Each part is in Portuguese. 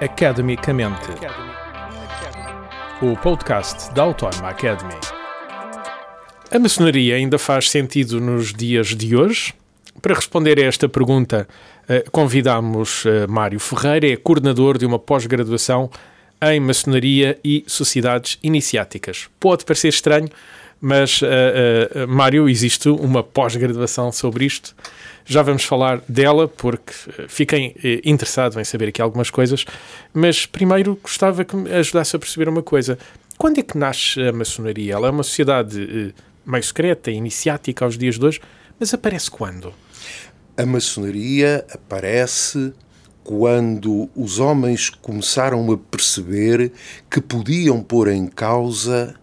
Academicamente. O podcast da Autónoma Academy. A maçonaria ainda faz sentido nos dias de hoje? Para responder a esta pergunta, eh, convidamos eh, Mário Ferreira, é coordenador de uma pós-graduação em maçonaria e sociedades iniciáticas. Pode parecer estranho, mas, uh, uh, Mário, existe uma pós-graduação sobre isto. Já vamos falar dela, porque fiquem uh, interessados em saber aqui algumas coisas. Mas primeiro gostava que me ajudasse a perceber uma coisa. Quando é que nasce a maçonaria? Ela é uma sociedade meio secreta, iniciática aos dias de hoje, mas aparece quando? A maçonaria aparece quando os homens começaram a perceber que podiam pôr em causa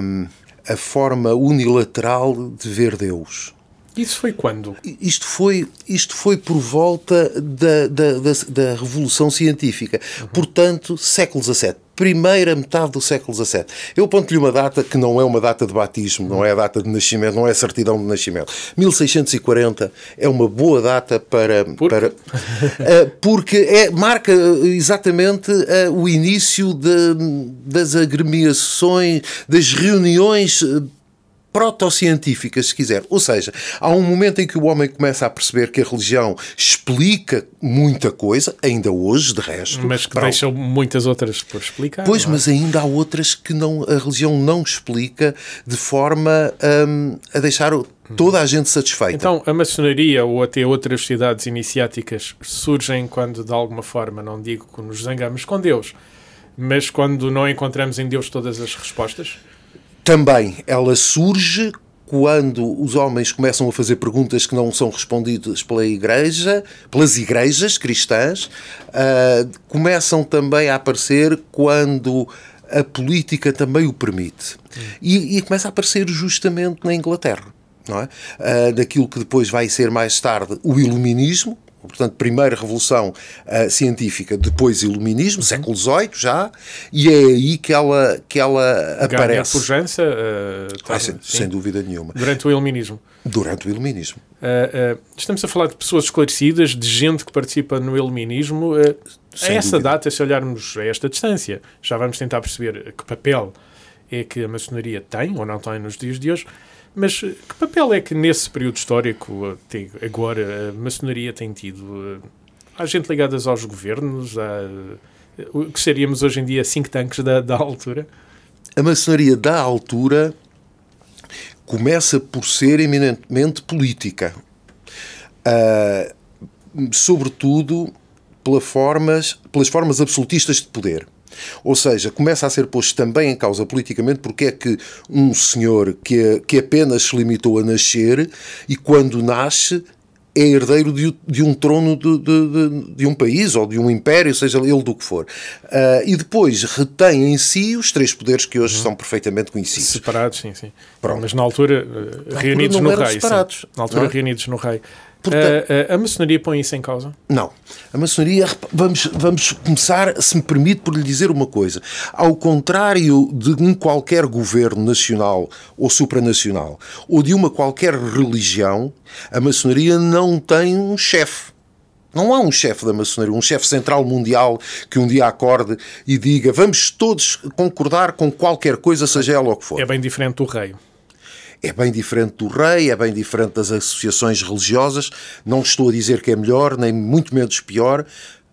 um, a forma unilateral de ver Deus. Isso foi quando? Isto foi, isto foi por volta da, da, da, da Revolução Científica. Uhum. Portanto, século XVII. Primeira metade do século XVII. Eu ponto-lhe uma data que não é uma data de batismo, não é a data de nascimento, não é a certidão de nascimento. 1640 é uma boa data para. Por? para uh, porque é, marca exatamente uh, o início de, das agremiações, das reuniões protocientíficas, se quiser. Ou seja, há um momento em que o homem começa a perceber que a religião explica muita coisa, ainda hoje, de resto. Mas que deixam muitas outras por explicar. Pois, é? mas ainda há outras que não, a religião não explica de forma um, a deixar toda a gente satisfeita. Então, a maçonaria ou até outras sociedades iniciáticas surgem quando, de alguma forma, não digo que nos zangamos com Deus, mas quando não encontramos em Deus todas as respostas? Também ela surge quando os homens começam a fazer perguntas que não são respondidas pela igreja, pelas igrejas cristãs, uh, começam também a aparecer quando a política também o permite. E, e começa a aparecer justamente na Inglaterra. Não é? Uh, daquilo que depois vai ser mais tarde o iluminismo, portanto, primeira revolução uh, científica, depois iluminismo, uhum. século XVIII já, e é aí que ela, que ela aparece. Ganha pujança, uh, tá, ah, sem, sem, dúvida nenhuma. Durante o iluminismo. Durante o iluminismo. Uh, estamos a falar de pessoas esclarecidas, de gente que participa no iluminismo. a essa dúvida. data, se olharmos a esta distância, já vamos tentar perceber que papel é que a maçonaria tem ou não tem nos dias de hoje. Mas eh, que papel é que nesse período histórico, agora, a maçonaria tem tido? Eh, há gente ligada aos governos, há, o que seríamos hoje em dia think tanks da, da altura? A maçonaria da altura começa por ser eminentemente política. Uh, sobretudo pela formas, pelas formas absolutistas de poder. Ou seja, começa a ser posto também em causa politicamente porque é que um senhor que, que apenas se limitou a nascer e quando nasce é herdeiro de, de um trono de, de, de, um país ou de um império, seja ele do que for. Uh, e depois retém em si os três poderes que hoje uhum. são perfeitamente conhecidos. Separados, sim, sim. Pronto. Mas na altura, na reunidos altura no rei. Separados, na altura, é? reunidos no rei. Portanto, a, a, a, maçonaria põe isso em causa? Não. A maçonaria, vamos, vamos começar, se me permite, por lhe dizer uma coisa. Ao contrário de um qualquer governo nacional ou supranacional, ou de uma qualquer religião, a maçonaria não tem um chefe. Não há um chefe da maçonaria, um chefe central mundial que um dia acorde e diga vamos todos concordar com qualquer coisa, seja ela o que for. É bem diferente do rei é bem diferente do rei, é bem diferente das associações religiosas. Não estou a dizer que é melhor, nem muito menos pior,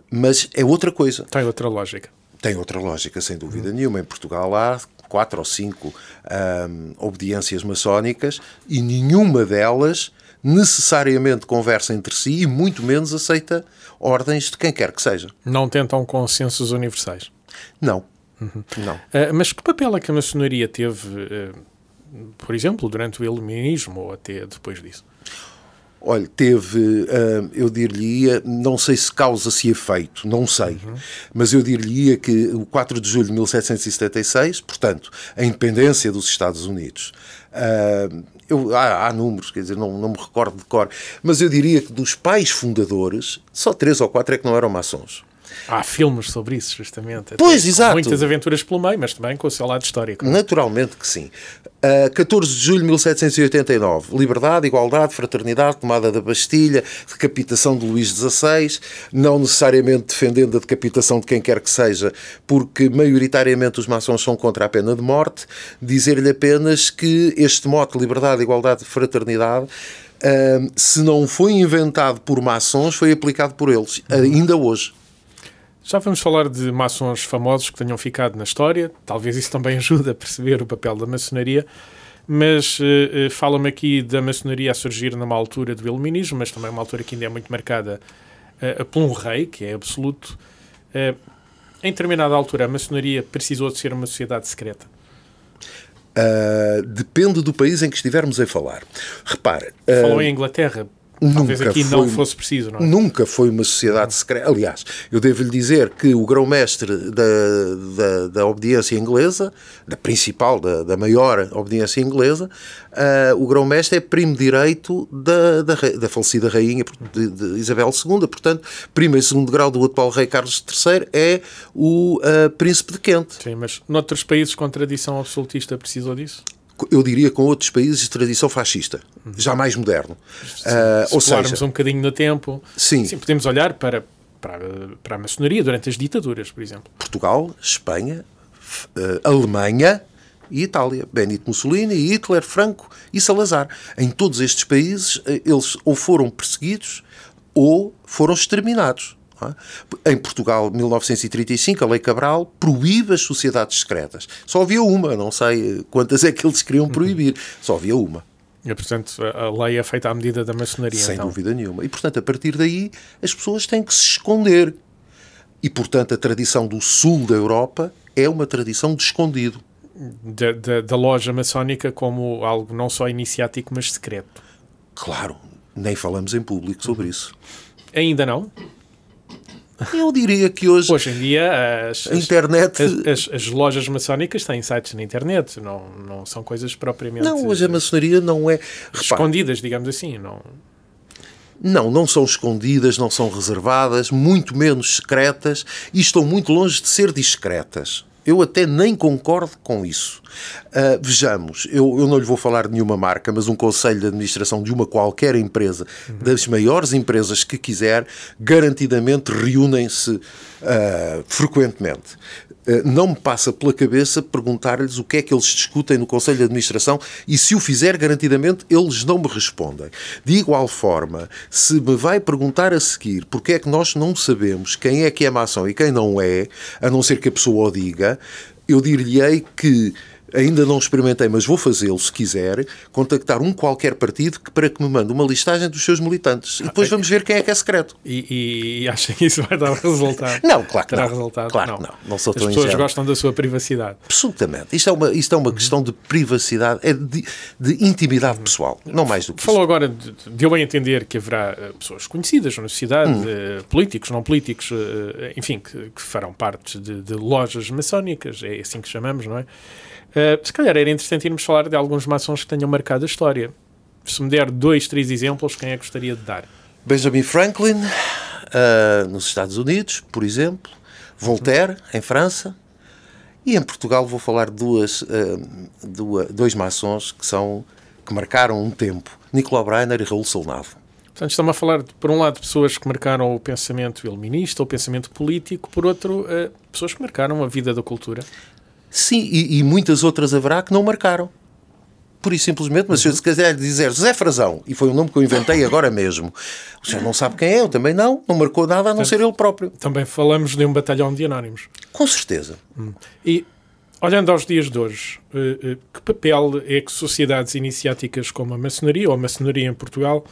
mas é outra coisa. Tem outra lógica. Tem outra lógica, sem dúvida uhum. nenhuma. Em Portugal há quatro ou cinco hum, obediências maçónicas e nenhuma delas necessariamente conversa entre si e muito menos aceita ordens de quem quer que seja. Não tentam consensos universais? Não. Uhum. Não. Uh, mas que papel é que a maçonaria teve... Uh, por exemplo, durante o iluminismo ou até depois disso? Olha, teve, ah, eu diria, não sei se causa-se efeito, não sei, uhum. mas eu diria que o 4 de julho de 1776, portanto, a independência dos Estados Unidos, uh, eu, há, há, números, quer dizer, não, não me recordo de cor, mas eu diria que dos pais fundadores, só três ou quatro é que não eram maçons. Há filmes sobre isso, justamente. Pois, Até, exato. Muitas aventuras pelo meio, mas também com o seu lado histórico. Naturalmente que sim. Uh, 14 de julho de 1789. Liberdade, igualdade, fraternidade, tomada da Bastilha, decapitação de Luís XVI, não necessariamente defendendo a decapitação de quem quer que seja, porque maioritariamente os maçons são contra a pena de morte. Dizer-lhe apenas que este mote, liberdade, igualdade, fraternidade, uh, se não foi inventado por maçons, foi aplicado por eles, ainda hoje. Já vamos falar de maçons famosos que tenham ficado na história, talvez isso também ajude a perceber o papel da maçonaria, mas uh, uh, fala-me aqui da maçonaria a surgir numa altura do iluminismo, mas também uma altura que ainda é muito marcada uh, por um rei, que é absoluto. em determinada altura, a maçonaria precisou de ser uma sociedade secreta. depende do país em que estivermos a falar. Repare. Falou em Inglaterra, Talvez nunca aqui foi, não fosse preciso, não é? Nunca foi uma sociedade secreta. Aliás, eu devo-lhe dizer que o grão-mestre da, da, da, obediência inglesa, da principal, da, da maior obediência inglesa, uh, o grão-mestre é primo direito da, da, da falecida rainha de, de, Isabel II, portanto, primo e segundo grau do atual rei Carlos III é o uh, príncipe de Kent. Sim, mas noutros países com tradição absolutista precisou disso? Eu diria, com outros países de tradição fascista, uhum. já mais moderno. Se, uh, se ou seja, um bocadinho no tempo, sim. sim podemos olhar para, para, para a maçonaria durante as ditaduras, por exemplo. Portugal, Espanha, uh, Alemanha e Itália. Benito Mussolini, Hitler, Franco e Salazar. Em todos estes países, uh, eles ou foram perseguidos ou foram exterminados. É? Em Portugal, 1935, a Lei Cabral proíbe as sociedades secretas. Só havia uma, não sei quantas é que eles queriam proibir, só havia uma. E, portanto, a lei é feita à medida da maçonaria. Sem então. dúvida nenhuma. E, portanto, a partir daí, as pessoas têm que se esconder. E, portanto, a tradição do sul da Europa é uma tradição de escondido. Da, da, da loja maçónica como algo não só iniciático, mas secreto. Claro, nem falamos em público sobre isso. Ainda não? Eu diria que hoje. Hoje em dia, as, a internet. As, as, as, lojas maçónicas têm sites na internet, não, não são coisas propriamente. Não, hoje a maçonaria não é. Escondidas, digamos assim. Não... Não, não são escondidas, não são reservadas, muito menos secretas e estão muito longe de ser discretas. Eu até nem concordo com isso. Uh, vejamos, eu, eu, não lhe vou falar de nenhuma marca, mas um conselho de administração de uma qualquer empresa, uhum. das maiores empresas que quiser, garantidamente reúnem-se uh, frequentemente. Uh, não me passa pela cabeça perguntar-lhes o que é que eles discutem no Conselho de Administração e, se o fizer, garantidamente eles não me respondem. De igual forma, se me vai perguntar a seguir porque é que nós não sabemos quem é que é maçom e quem não é, a não ser que a pessoa o diga, eu dir-lhe-ei que ainda não experimentei, mas vou fazê-lo se quiser, contactar um qualquer partido que, para que me mande uma listagem dos seus militantes. E depois vamos ver quem é que é secreto. E, e acha que isso vai dar resultado? Não, claro que não. resultado? Claro não. que não. não sou As pessoas ingênuo. gostam da sua privacidade. Absolutamente. Isto é uma, isto é uma questão de privacidade, é de, de intimidade pessoal, não mais do que Falou agora, de, deu a entender que haverá uh, pessoas conhecidas na sociedade, hum. uh, políticos, não políticos, uh, enfim, que, que, farão parte de, de lojas maçónicas, é assim que chamamos, não é? Uh, se calhar era interessante irmos falar de alguns maçons que tenham marcado a história. Se me der dois, três exemplos, quem é que gostaria de dar? Benjamin Franklin, uh, nos Estados Unidos, por exemplo. Voltaire, em França. E em Portugal vou falar de duas, uh, duas, dois maçons que, são, que marcaram um tempo. Nicolau Breiner e Raul Solnado. Portanto, estamos a falar, de, por um lado, de pessoas que marcaram o pensamento iluminista, o pensamento político, por outro, pessoas que marcaram a vida da cultura. Sim, e, e, muitas outras haverá que não marcaram. Por isso simplesmente, mas uhum. se quiser dizer José Frazão, e foi um nome que eu inventei agora mesmo, o senhor não sabe quem é, eu também não, não marcou nada a não ser ele próprio. Também falamos de um batalhão de anónimos. Com certeza. Hum. E, olhando aos dias de hoje, uh, uh, que papel é que sociedades iniciáticas como a maçonaria, ou a maçonaria em Portugal,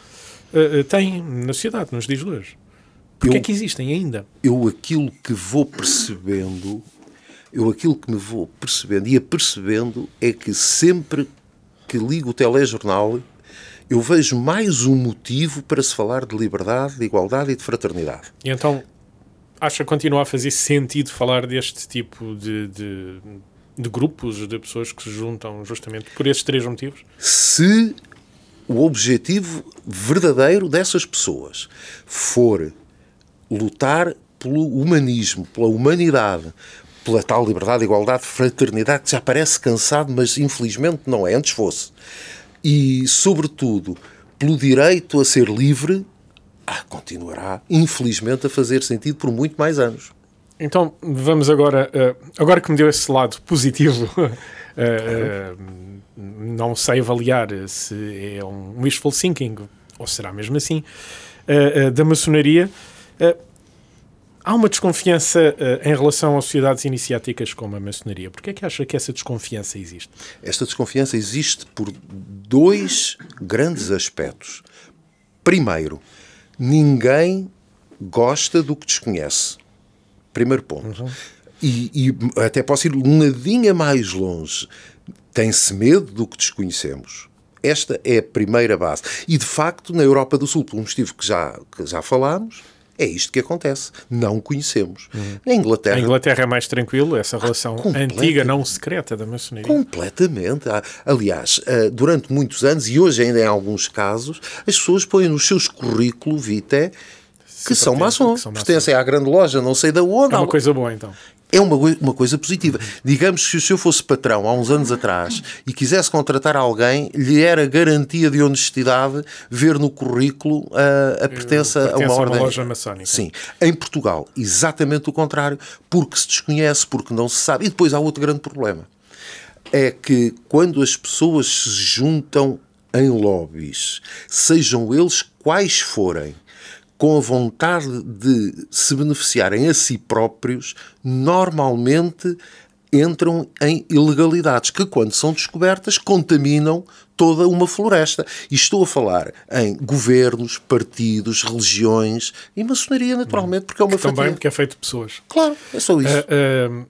uh, têm na sociedade, nos dias de hoje? Porquê eu, é que existem ainda? Eu, aquilo que vou percebendo eu aquilo que me vou percebendo e apercebendo é que sempre que ligo o telejornal eu vejo mais um motivo para se falar de liberdade, de igualdade e de fraternidade. E então acha que continua a fazer sentido falar deste tipo de, de, de grupos, de pessoas que se juntam justamente por esses três motivos? Se o objetivo verdadeiro dessas pessoas for lutar pelo humanismo, pela humanidade, pela tal liberdade, igualdade, fraternidade, que já parece cansado, mas infelizmente não é, antes fosse. E, sobretudo, pelo direito a ser livre, ah, continuará, infelizmente, a fazer sentido por muito mais anos. Então, vamos agora, uh, agora que me deu esse lado positivo, uh, uh, não sei avaliar se é um wishful thinking, ou será mesmo assim, da maçonaria. Há uma desconfiança em relação a sociedades iniciáticas como a maçonaria. Por que é que acha que essa desconfiança existe? Esta desconfiança existe por dois grandes aspectos. Primeiro, ninguém gosta do que desconhece. Primeiro ponto. Uhum. E, e, até posso ir um nadinha mais longe. Tem-se medo do que desconhecemos. Esta é a primeira base. E, de facto, na Europa do Sul, por um motivo que já, que já falámos, é isto que acontece. Não conhecemos. Uhum. Na Inglaterra. A Inglaterra é mais tranquilo, essa relação ah, antiga, não secreta da maçonaria. Completamente. Ah, aliás, ah, durante muitos anos, e hoje ainda em alguns casos, as pessoas põem nos seus currículos vitae que são maçons, pertencem à grande loja, não sei da onde. É uma coisa boa, então. É uma, uma coisa positiva. Digamos que se eu fosse patrão há uns anos atrás e quisesse contratar alguém, lhe era garantia de honestidade ver no currículo a, a pertença a uma ordem. Uma loja maçónica. Sim. Em Portugal, exatamente o contrário, porque se desconhece, porque não se sabe. E depois há outro grande problema. É que quando as pessoas se juntam em lobbies, sejam eles quais forem, com a vontade de se beneficiarem a si próprios, normalmente entram em ilegalidades que, quando são descobertas, contaminam toda uma floresta. E estou a falar em governos, partidos, religiões e maçonaria, naturalmente, porque é uma que Também porque é feito de pessoas. Claro, é só isso. Uh, uh,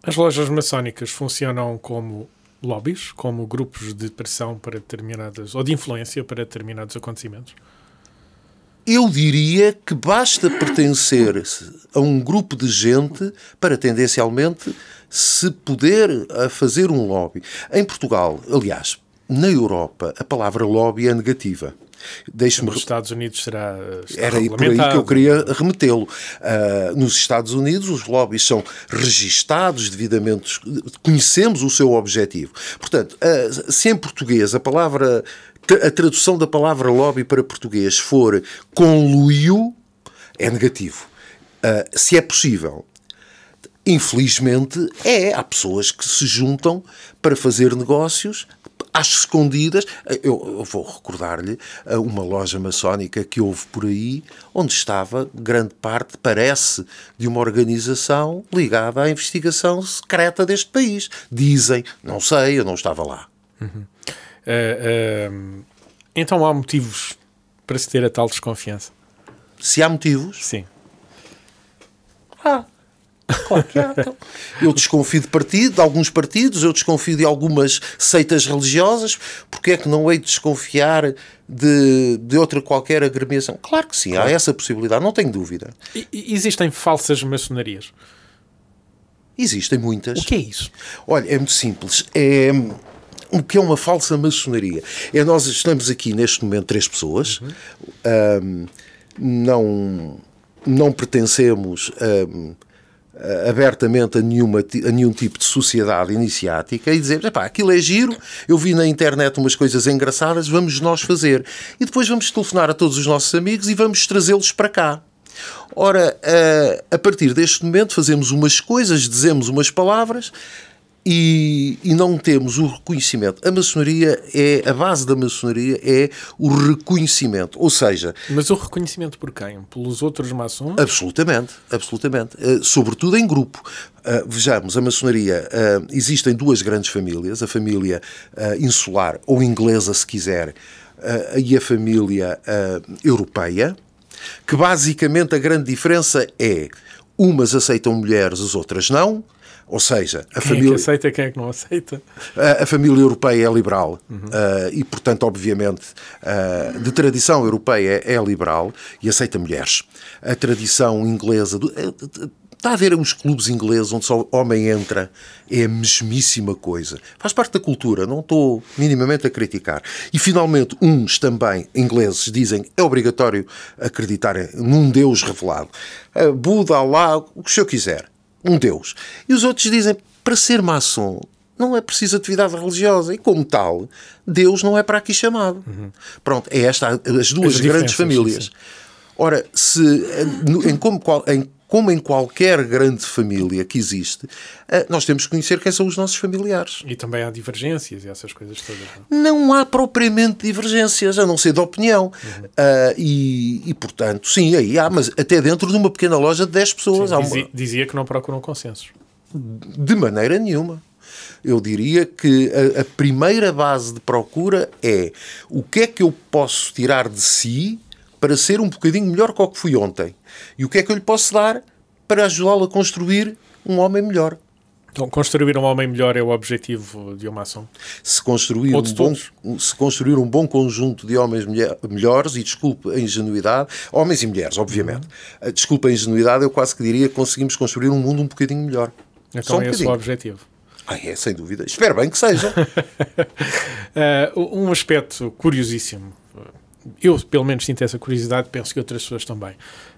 as lojas maçónicas funcionam como lobbies, como grupos de pressão para determinadas, ou de influência para determinados acontecimentos? Eu diria que basta pertencer a um grupo de gente para tendencialmente se poder fazer um lobby. Em Portugal, aliás, na Europa, a palavra lobby é negativa. Deixe-me... Nos Estados Unidos será. Era por aí que eu queria remetê-lo. Uh, nos Estados Unidos, os lobbies são registados devidamente, conhecemos o seu objetivo. Portanto, uh, se em português a palavra a tradução da palavra lobby para português for conluio, é negativo. Uh, se é possível. Infelizmente, é. Há pessoas que se juntam para fazer negócios às escondidas. Eu, eu vou recordar-lhe uma loja maçónica que houve por aí, onde estava grande parte, parece, de uma organização ligada à investigação secreta deste país. Dizem, não sei, eu não estava lá. Uhum. Uh, uh, então há motivos para se ter a tal desconfiança? Se há motivos? Sim. Ah, claro que há. Então. Eu desconfio de partido, de alguns partidos, eu desconfio de algumas seitas religiosas. Porque é que não hei de desconfiar de, de outra qualquer agremiação? Claro que sim, claro. há essa possibilidade, não tenho dúvida. E, existem falsas maçonarias? Existem muitas. O que é isso? Olha, é muito simples. É o que é uma falsa maçonaria. É nós estamos aqui neste momento três pessoas, uhum. um, não, não pertencemos um, abertamente a, nenhuma, a nenhum tipo de sociedade iniciática e dizer, pá, aquilo é giro, eu vi na internet umas coisas engraçadas, vamos nós fazer. E depois vamos telefonar a todos os nossos amigos e vamos trazê-los para cá. Ora, a partir deste momento fazemos umas coisas, dizemos umas palavras, e, e, não temos o reconhecimento. A maçonaria é, a base da maçonaria é o reconhecimento, ou seja... Mas o reconhecimento por quem? Pelos outros maçons? Absolutamente, absolutamente. Uh, sobretudo em grupo. Uh, vejamos, a maçonaria, uh, existem duas grandes famílias, a família insular, ou inglesa se quiser, e a família europeia, que basicamente a grande diferença é umas aceitam mulheres, as outras não, ou seja, a quem família. É que aceita quem é que não aceita? A, a família europeia é liberal uhum. uh, e, portanto, obviamente, uh, de tradição europeia é, é, liberal e aceita mulheres. A tradição inglesa. Do, uh, Está a ver os clubes ingleses onde só homem entra, é a mesmíssima coisa. Faz parte da cultura, não estou minimamente a criticar. E finalmente, uns também, ingleses, dizem é obrigatório acreditar num Deus revelado. Buda, Allah, o que o senhor quiser. Um Deus. E os outros dizem, para ser maçom, não é preciso atividade religiosa e, como tal, Deus não é para aqui chamado. Uhum. Pronto, é esta as duas as grandes famílias. Sim. Ora, se em como, em como em qualquer grande família que existe, eh, nós temos que conhecer quem são os nossos familiares. E também há divergências e essas coisas todas. Não, é? não há propriamente divergências, a não ser de opinião. Uhum. Uh, e, e, portanto, sim, aí há, mas até dentro de uma pequena loja de 10 pessoas. Sim, dizia, uma... dizia que não procuram consensos. De maneira nenhuma eu diria que a, a, primeira base de procura é o que é que eu posso tirar de si para ser um bocadinho melhor que o que fui ontem? E o que é que eu lhe posso dar para ajudá-lo a construir um homem melhor? Então, construir um homem melhor é o objetivo de uma ação? Se construir, um bom, se construir um bom conjunto de homens melhores, e desculpe a ingenuidade, homens e mulheres, obviamente, uhum. desculpe a ingenuidade, eu quase que diria que conseguimos construir um mundo um bocadinho melhor. Então Só um é esse o objetivo. Ah, é, sem dúvida. Espero bem que seja. uh, um aspecto curiosíssimo, eu pelo menos sinto essa curiosidade, penso que outras pessoas também,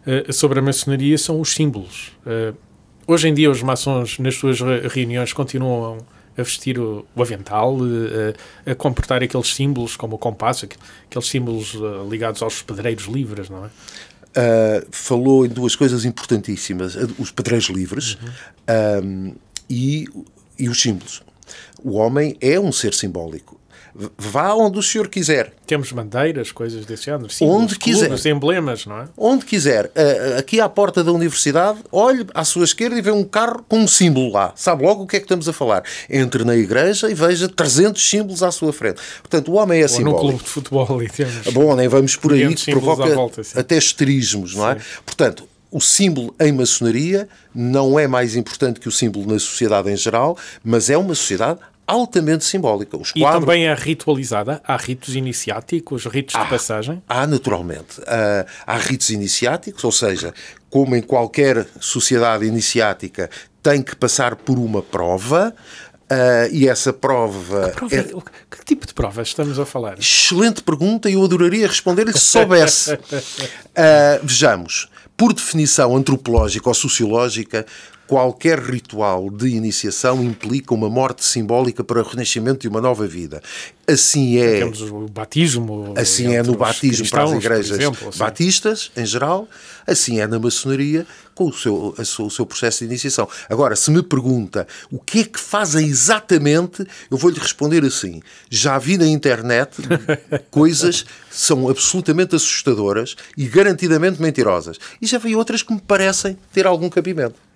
uh, sobre a maçonaria são os símbolos. Uh, hoje em dia os maçons nas suas reuniões continuam a vestir o, o avental, a comportar aqueles símbolos como o compasso, aqueles símbolos ligados aos pedreiros livres, não é? Uh, falou em duas coisas importantíssimas: os pedreiros livres uhum. e e os símbolos. O homem é um ser simbólico. Vá onde o senhor quiser. Temos bandeiras, coisas desse género, símbolos, onde quiser. Clubes, emblemas, não é? Onde quiser. Aqui à porta da universidade, olhe à sua esquerda e vê um carro com um símbolo lá. Sabe logo o que é que estamos a falar. Entre na igreja e veja 300 símbolos à sua frente. Portanto, o homem é Ou simbólico. Ou num clube de futebol e temos... Bom, nem vamos por aí, que provoca volta, até esterismos, não é? Sim. Portanto, o símbolo em maçonaria não é mais importante que o símbolo na sociedade em geral, mas é uma sociedade altamente simbólica. Os quadros... E também é ritualizada? Há ritos iniciáticos, ritos há, de passagem? Há, naturalmente. Uh, há ritos iniciáticos, ou seja, como em qualquer sociedade iniciática, tem que passar por uma prova. Uh, e essa prova. Que, prova é... que, tipo de prova estamos a falar? Excelente pergunta e eu adoraria responder-lhe se soubesse. uh, vejamos. Por definição antropológica ou sociológica, qualquer ritual de iniciação implica uma morte simbólica para o renascimento de uma nova vida. Assim é. Temos o batismo. Assim é no batismo para as igrejas exemplo, assim. batistas, em geral. Assim é na maçonaria, com o seu, o seu processo de iniciação. Agora, se me pergunta o que é que fazem exatamente, eu vou-lhe responder assim. Já vi na internet coisas que são absolutamente assustadoras e garantidamente mentirosas. E já vi outras que me parecem ter algum cabimento.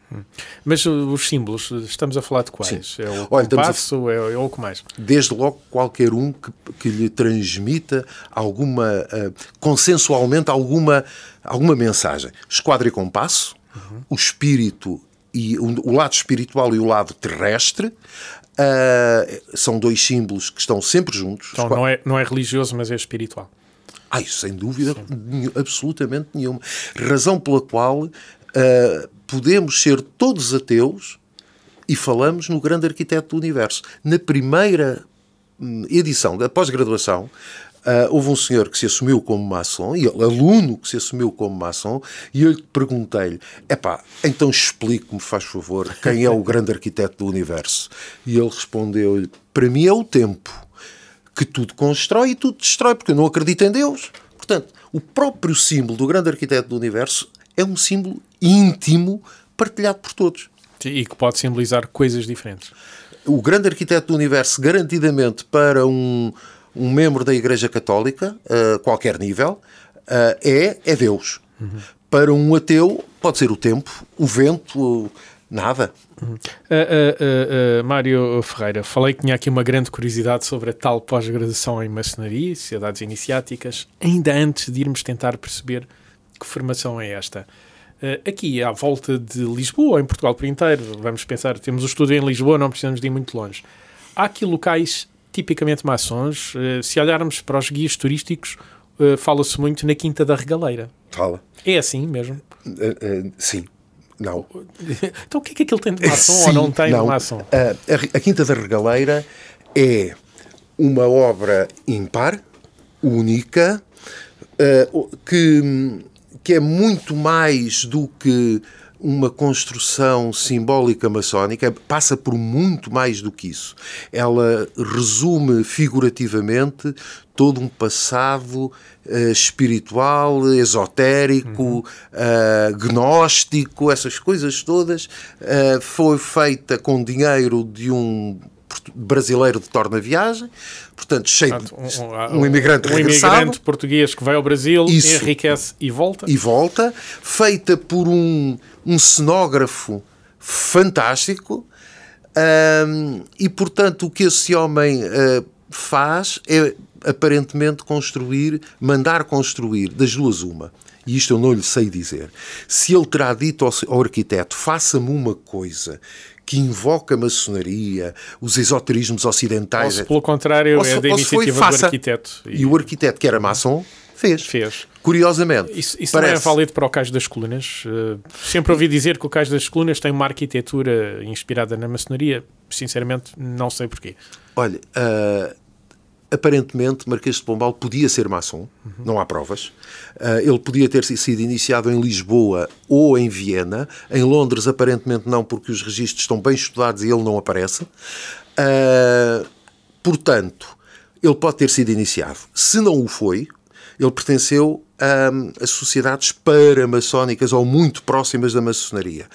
Mas os símbolos, estamos a falar de quais? Sim. É o Olha, compasso, a... é, é o que mais? Desde logo qualquer um que, que lhe transmita alguma, uh, consensualmente alguma, alguma mensagem. Esquadra e compasso, uhum. o espírito e o, o, lado espiritual e o lado terrestre, uh, são dois símbolos que estão sempre juntos. Então não é, não é religioso, mas é espiritual. Ai, sem dúvida, absolutamente nenhuma. Razão pela qual uh, podemos ser todos ateus e falamos no grande arquiteto do universo. Na primeira hum, edição da pós-graduação, Uh, houve um senhor que se assumiu como maçom, e aluno que se assumiu como maçom, e eu perguntei-lhe: epá, então explique-me, faz favor, quem é o grande arquiteto do universo? E ele respondeu-lhe: para mim é o tempo, que tudo constrói e tudo destrói, porque eu não acredito em Deus. Portanto, o próprio símbolo do grande arquiteto do universo é um símbolo íntimo partilhado por todos. E que pode simbolizar coisas diferentes. O grande arquiteto do universo, garantidamente para um, um membro da Igreja Católica, a qualquer nível, é, é Deus. Uhum. Para um ateu, pode ser o tempo, o vento, nada. Uhum. Uh, uh, uh, Mário Ferreira, falei que tinha aqui uma grande curiosidade sobre a tal pós-graduação em maçonaria e sociedades iniciáticas, ainda antes de irmos tentar perceber que formação é esta? Uh, aqui à volta de Lisboa, em Portugal por inteiro, vamos pensar, temos o estudo em Lisboa, não precisamos de ir muito longe. Há aqui locais tipicamente maçons. Uh, se olharmos para os guias turísticos, uh, fala-se muito na Quinta da Regaleira. Fala. É assim mesmo? sim. Não. Então o que é que aquilo tem de maçom Sim, ou não tem não. de maçom? A, a, a Quinta da Regaleira é uma obra ímpar, única, uh, que, que é muito mais do que uma construção simbólica maçónica, passa por muito mais do que isso. Ela resume figurativamente todo um passado uh, espiritual, esotérico, uhum. uh, gnóstico, essas coisas todas. Uh, foi feita com dinheiro de um brasileiro de torna viagem, portanto, cheio de um, um, imigrante um regressado. imigrante português que vai ao Brasil, Isso. enriquece e volta. E volta, feita por um, um cenógrafo fantástico, um, e portanto o que esse homem uh, faz é aparentemente construir, mandar construir das duas uma. E isto eu não lhe sei dizer. Se ele terá dito ao, ao arquiteto: faça-me uma coisa que invoca a maçonaria, os esoterismos ocidentais. Ou se, pelo contrário, ou é da iniciativa foi, do arquiteto. E... e o arquiteto, que era maçom, fez. Fez. Curiosamente. Isso, isso não é válido para o Cais das Colunas. Uh, sempre ouvi dizer que o Cais das Colunas tem uma arquitetura inspirada na maçonaria. Sinceramente, não sei porquê. Olha, uh, aparentemente Marquês de Pombal podia ser maçom, uhum. não há provas. Uh, ele podia ter sido iniciado em Lisboa ou em Viena. Em Londres, aparentemente não, porque os registros estão bem estudados e ele não aparece. Uh, portanto, ele pode ter sido iniciado. Se não o foi, ele pertenceu a, a sociedades paramaçónicas ou muito próximas da maçonaria.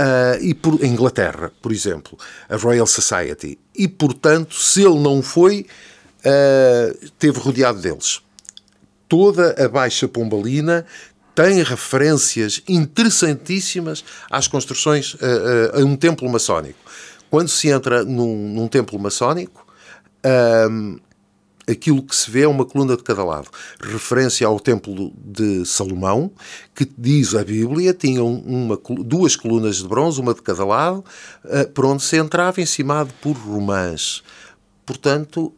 Uh, e por Inglaterra, por exemplo, a Royal Society. E, portanto, se ele não foi, uh, teve rodeado deles. Toda a Baixa Pombalina tem referências interessantíssimas às construções uh, uh, a um templo maçónico. Quando se entra num, num templo maçónico, aquilo que se vê é uma coluna de cada lado. Referência ao templo de Salomão, que diz a Bíblia, tinha uma, duas colunas de bronze, uma de cada lado, por onde se entrava, encimado por romãs. Portanto,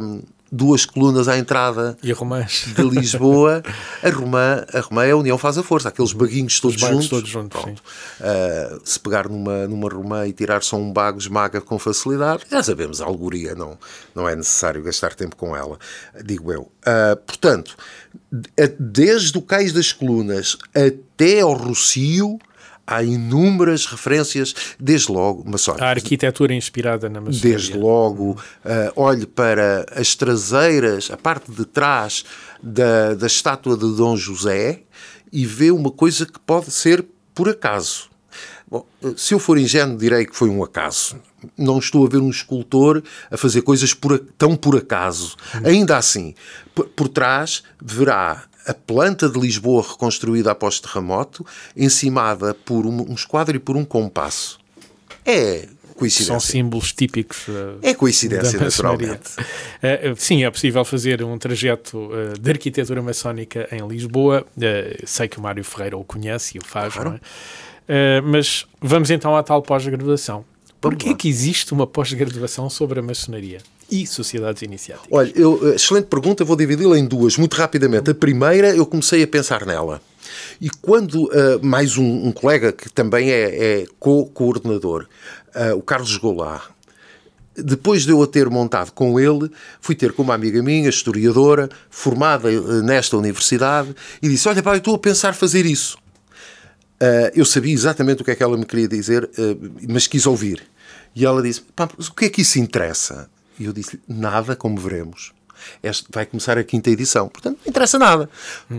um, duas colunas à entrada de Lisboa. A Romã, a Romã é a União faz a força, aqueles baguinhos todos juntos. Todos juntos uh, se pegar numa, numa Romã e tirar só um bago, esmaga com facilidade. Já sabemos, a algoria não, não é necessário gastar tempo com ela, digo eu. Uh, portanto, desde o Cais das Colunas até ao Rocio, há inúmeras referências, desde logo, maçónicas. A arquitetura inspirada na maçonaria. Desde logo, uh, olhe para as traseiras, a parte de trás da, da estátua de Dom José e vê uma coisa que pode ser por acaso. Bom, se eu for ingênuo, direi que foi um acaso. Não estou a ver um escultor a fazer coisas por, tão por acaso. Ainda assim, por, por trás verá a planta de Lisboa reconstruída após terremoto, encimada por um, um esquadro e por um compasso. É coincidência. São símbolos típicos. Uh, é coincidência, naturalmente. Uh, sim, é possível fazer um trajeto uh, de arquitetura maçónica em Lisboa. sei que o Mário Ferreira o conhece e o faz, claro. é? mas vamos então à tal pós-graduação. Porquê é que existe uma pós-graduação sobre a maçonaria? E sociedades iniciáticas? Olha, eu, excelente pergunta, vou dividi-la em duas, muito rapidamente. A primeira, eu comecei a pensar nela. E quando uh, mais um, um, colega que também é, é co-coordenador, uh, o Carlos Goulart, depois de eu a ter montado com ele, fui ter com uma amiga minha, historiadora, formada uh, nesta universidade, e disse: Olha, pá, eu estou a pensar fazer isso. eu sabia exatamente o que é que ela me queria dizer, mas quis ouvir. E ela disse: Pá, o que é que isso interessa? E eu disse nada, como veremos. Este vai começar a quinta edição. Portanto, não interessa nada.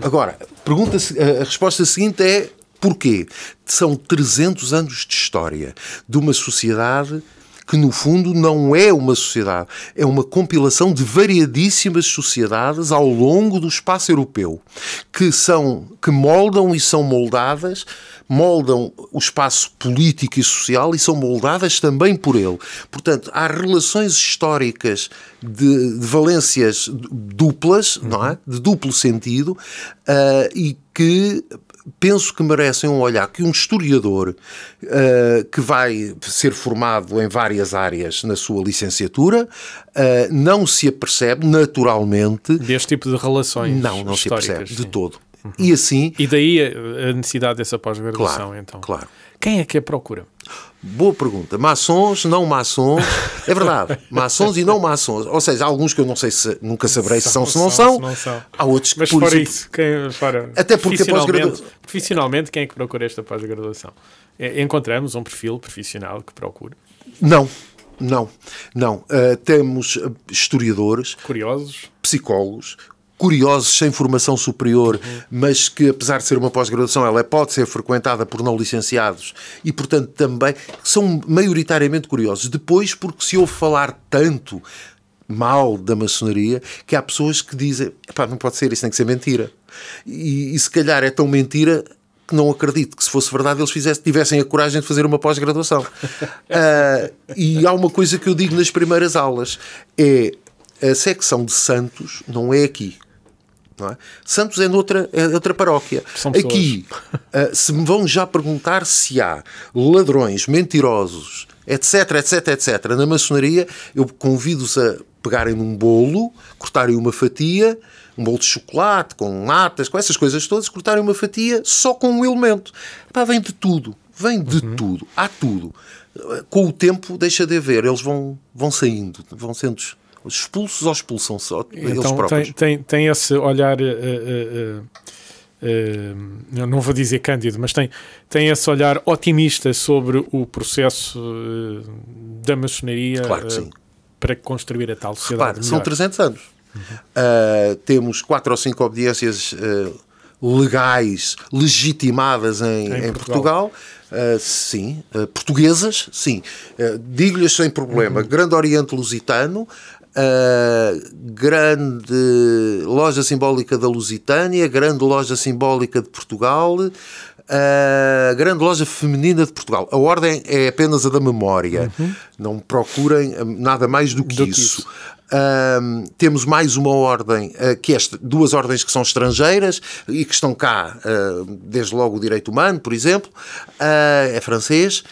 Agora, pergunta a resposta seguinte é porquê? São 300 anos de história de uma sociedade que no fundo não é uma sociedade, é uma compilação de variadíssimas sociedades ao longo do espaço europeu, que são que moldam e são moldadas, moldam o espaço político e social e são moldadas também por ele. Portanto, há relações históricas de, de valências duplas, não é? De duplo sentido, uh, e que penso que merecem um olhar que um historiador uh, que vai ser formado em várias áreas na sua licenciatura uh, não se apercebe naturalmente deste tipo de relações não não se apercebe sim. de todo E assim. E daí a necessidade dessa pós-graduação, Claro, então. claro. Quem é que a procura? Boa pergunta. Maçons, não maçons. É verdade. maçons e não maçons. Ou seja, há alguns que eu não sei se nunca saberei se são, se não são. se não são. Há outros que Mas por fora exemplo, isso, quem, fora, Até porque profissionalmente- Profissionalmente, quem é que procura esta pós-graduação? É, Encontramos um perfil profissional que procura. Não, não, não. Ah, temos ah, historiadores, Curiosos? psicólogos, curiosos sem formação superior, mas que apesar de ser uma pós-graduação, ela pode ser frequentada por não licenciados e, portanto, também são maioritariamente curiosos. Depois, porque se ouve falar tanto mal da maçonaria que há pessoas que dizem "Epá, não pode ser, isso tem que ser mentira. E, e se calhar é tão mentira que não acredito que se fosse verdade eles fizessem, tivessem a coragem de fazer uma pós-graduação. Ah, e há uma coisa que eu digo nas primeiras aulas, é a secção de Santos não é aqui. É? Santos é noutra, é outra paróquia. Aqui, ah, se me vão já perguntar se há ladrões, mentirosos, etc, etc, etc, na maçonaria, eu convido-os a pegarem num bolo, cortarem uma fatia, um bolo de chocolate, com natas, com essas coisas todas, cortarem uma fatia só com um elemento. Pá, vem de tudo. Vem de tudo. Há tudo. Com o tempo, deixa de haver. Eles vão, vão saindo, vão sendo expulsos ou expulsam só eles Então próprios. tem, tem, tem esse olhar. eh, eh, eh, eh, eu não vou dizer cândido, mas tem, tem esse olhar otimista sobre o processo eh, da maçonaria Claro que eh, para construir a tal sociedade. Repare, são melhor. 300 anos. Uh, temos quatro ou cinco obediências uh, legais, legitimadas em, Em em Portugal. Portugal. Uh, sim. Uh, portuguesas, sim. Uh, Digo-lhes sem problema. Grande Oriente Lusitano, uh, grande loja simbólica da Lusitânia, grande loja simbólica de Portugal, a grande loja feminina de Portugal. A ordem é apenas a da memória. Não procurem hum, nada mais do que Do que isso. isso. Hum, temos mais uma ordem, uh, que é duas ordens que são estrangeiras e que estão cá, uh, desde logo o direito humano, por exemplo, uh, é francês,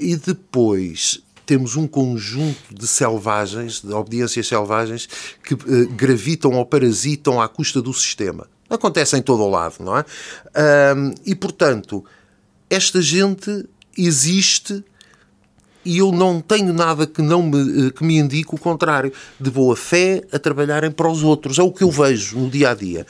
e depois temos um conjunto de selvagens, de obediências selvagens, que eh, gravitam ou parasitam à custa do sistema. Acontece em todo o lado, não é? Ahm, e, portanto, esta gente existe e eu não tenho nada que, não me, eh, que me indique o contrário. De boa fé a trabalharem para os outros. É o que eu vejo no dia a dia.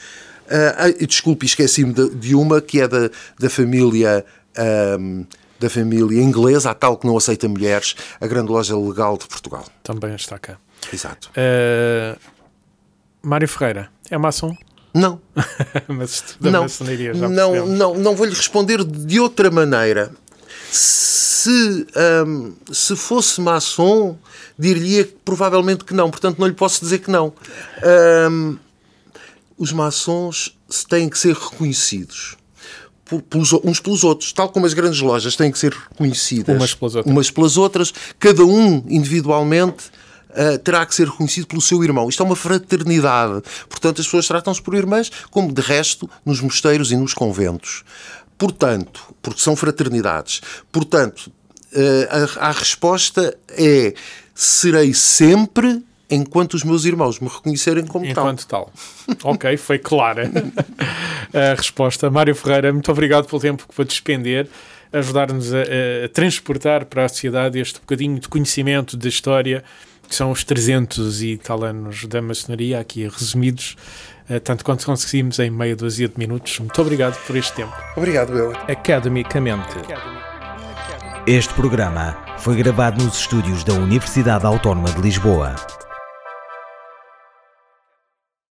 Ah, desculpe, esqueci-me de, de uma que é da, da família. ahm, da família inglesa, a tal que não aceita mulheres, a grande loja legal de Portugal. Também está cá. Exato. Eh, Mário Ferreira, é maçom? Não, Mas não, maçonaria já não, percebemos. não, não vou-lhe responder de outra maneira. Se, hum, se fosse maçom, diria que provavelmente que não, portanto não lhe posso dizer que não. Hum, os maçons têm que ser reconhecidos pelos- uns pelos outros, tal como as grandes lojas têm que ser reconhecidas Umas pelas outras. umas pelas outras, cada um individualmente ah, terá que ser reconhecido pelo seu irmão. Isto é uma fraternidade. Portanto, as pessoas tratam-se por irmãs, como de resto nos mosteiros e nos conventos. Portanto, porque são fraternidades. Portanto, ah, a, a resposta é: serei sempre enquanto os meus irmãos me reconhecerem como tal. Enquanto tal. ok, foi clara a resposta. Mário Ferreira, muito obrigado pelo tempo que foi despender, ajudar-nos a, a transportar para a sociedade este bocadinho de conhecimento da história, que são os 300 e tal anos da maçonaria, aqui resumidos, eh, tanto quanto conseguimos em meia dúzia de minutos. Muito obrigado por este tempo. Obrigado, eu. Academicamente. Este programa foi gravado nos estúdios da Universidade Autónoma de Lisboa.